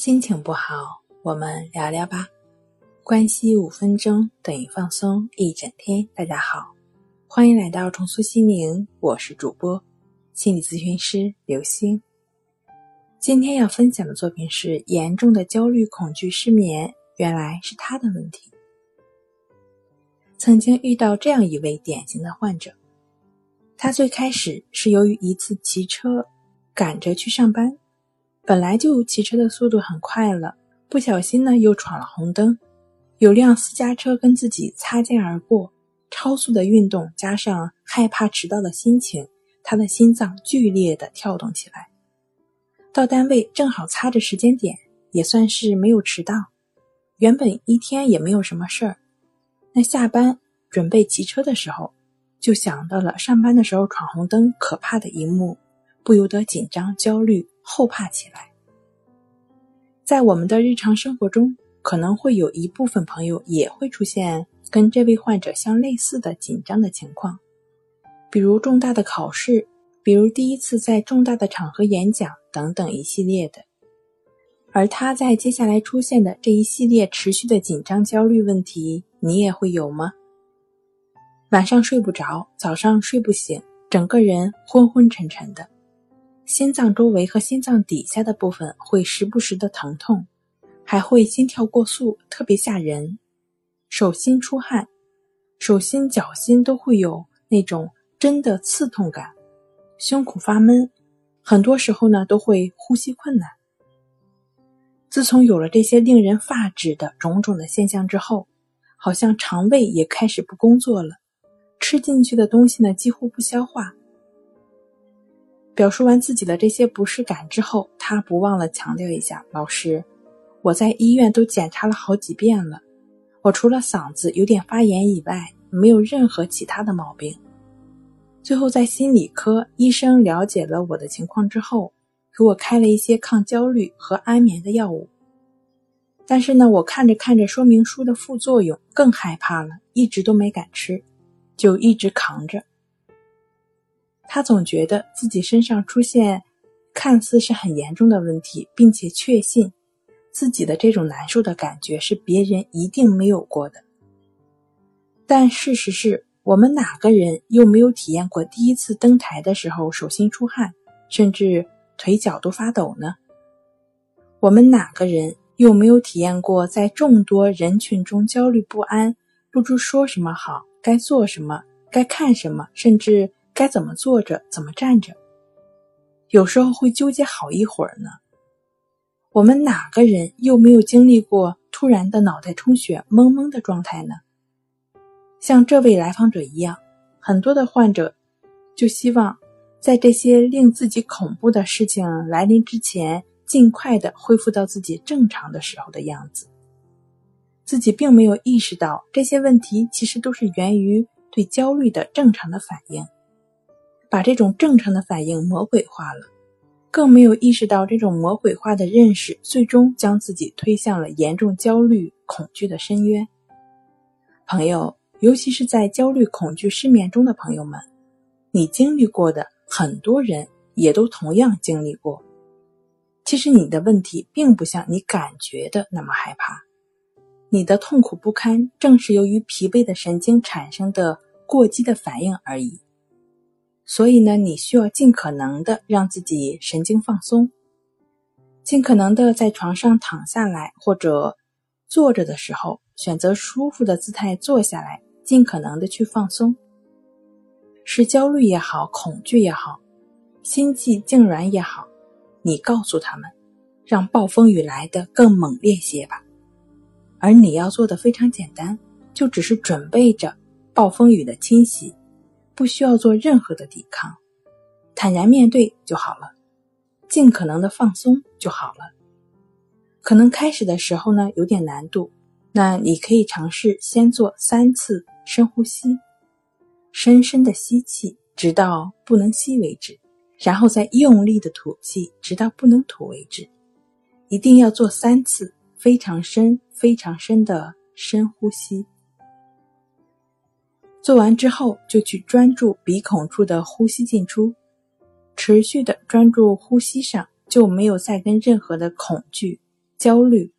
心情不好，我们聊聊吧。关系五分钟等于放松一整天。大家好，欢迎来到重塑心灵，我是主播心理咨询师刘星。今天要分享的作品是严重的焦虑、恐惧、失眠，原来是他的问题。曾经遇到这样一位典型的患者，他最开始是由于一次骑车赶着去上班。本来就骑车的速度很快了，不小心呢又闯了红灯，有辆私家车跟自己擦肩而过，超速的运动加上害怕迟到的心情，他的心脏剧烈的跳动起来。到单位正好擦着时间点，也算是没有迟到。原本一天也没有什么事儿，那下班准备骑车的时候，就想到了上班的时候闯红灯可怕的一幕，不由得紧张焦虑。后怕起来，在我们的日常生活中，可能会有一部分朋友也会出现跟这位患者相类似的紧张的情况，比如重大的考试，比如第一次在重大的场合演讲等等一系列的。而他在接下来出现的这一系列持续的紧张焦虑问题，你也会有吗？晚上睡不着，早上睡不醒，整个人昏昏沉沉的。心脏周围和心脏底下的部分会时不时的疼痛，还会心跳过速，特别吓人。手心出汗，手心脚心都会有那种针的刺痛感，胸口发闷，很多时候呢都会呼吸困难。自从有了这些令人发指的种种的现象之后，好像肠胃也开始不工作了，吃进去的东西呢几乎不消化。表述完自己的这些不适感之后，他不忘了强调一下：“老师，我在医院都检查了好几遍了，我除了嗓子有点发炎以外，没有任何其他的毛病。”最后在心理科，医生了解了我的情况之后，给我开了一些抗焦虑和安眠的药物。但是呢，我看着看着说明书的副作用，更害怕了，一直都没敢吃，就一直扛着。他总觉得自己身上出现看似是很严重的问题，并且确信自己的这种难受的感觉是别人一定没有过的。但事实是我们哪个人又没有体验过第一次登台的时候手心出汗，甚至腿脚都发抖呢？我们哪个人又没有体验过在众多人群中焦虑不安，不知说什么好，该做什么，该看什么，甚至……该怎么坐着，怎么站着？有时候会纠结好一会儿呢。我们哪个人又没有经历过突然的脑袋充血、懵懵的状态呢？像这位来访者一样，很多的患者就希望在这些令自己恐怖的事情来临之前，尽快的恢复到自己正常的时候的样子。自己并没有意识到这些问题其实都是源于对焦虑的正常的反应。把这种正常的反应魔鬼化了，更没有意识到这种魔鬼化的认识，最终将自己推向了严重焦虑、恐惧的深渊。朋友，尤其是在焦虑、恐惧、失眠中的朋友们，你经历过的，很多人也都同样经历过。其实你的问题并不像你感觉的那么害怕，你的痛苦不堪，正是由于疲惫的神经产生的过激的反应而已。所以呢，你需要尽可能的让自己神经放松，尽可能的在床上躺下来或者坐着的时候，选择舒服的姿态坐下来，尽可能的去放松。是焦虑也好，恐惧也好，心悸痉挛也好，你告诉他们，让暴风雨来的更猛烈些吧。而你要做的非常简单，就只是准备着暴风雨的侵袭。不需要做任何的抵抗，坦然面对就好了，尽可能的放松就好了。可能开始的时候呢有点难度，那你可以尝试先做三次深呼吸，深深的吸气，直到不能吸为止，然后再用力的吐气，直到不能吐为止。一定要做三次非常深、非常深的深呼吸。做完之后，就去专注鼻孔处的呼吸进出，持续的专注呼吸上，就没有再跟任何的恐惧、焦虑，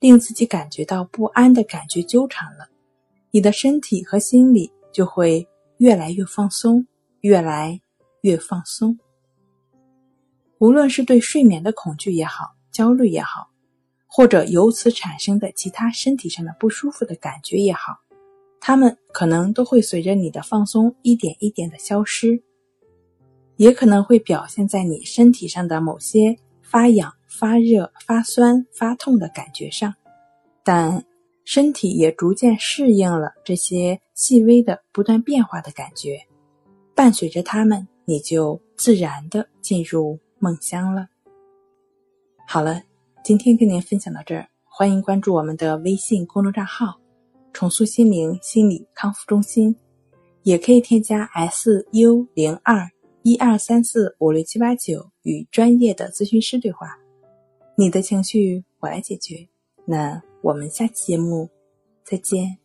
令自己感觉到不安的感觉纠缠了，你的身体和心理就会越来越放松，越来越放松。无论是对睡眠的恐惧也好，焦虑也好，或者由此产生的其他身体上的不舒服的感觉也好，它们可能都会随着你的放松一点一点的消失，也可能会表现在你身体上的某些发痒、发热、发酸、发痛的感觉上，但身体也逐渐适应了这些细微的、不断变化的感觉，伴随着它们，你就自然的进入。梦乡了。好了，今天跟您分享到这儿，欢迎关注我们的微信公众账号“重塑心灵心理康复中心”，也可以添加 S U 零二一二三四五六七八九与专业的咨询师对话。你的情绪我来解决。那我们下期节目再见。